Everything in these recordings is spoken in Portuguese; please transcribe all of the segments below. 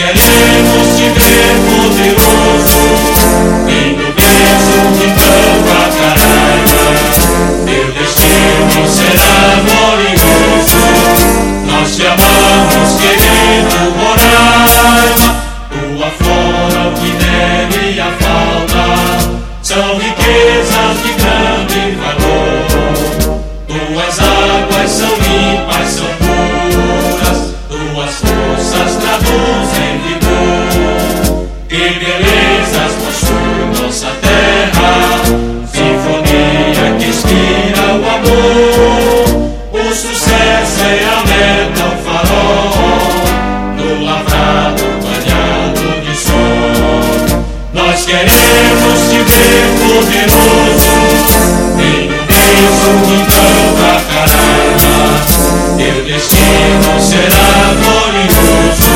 Queremos te ver poderoso, vem do berço de tão batalha. Teu destino será glorioso, nós te amamos, querido morar. Belezas possui nossa terra. Sinfonia que inspira o amor. O sucesso é a meta, o farol. No lavrado banhado de sol. Nós queremos te ver poderoso. Em um beijo então bracará. Teu destino será glorioso.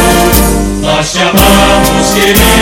Nós te amamos, querido.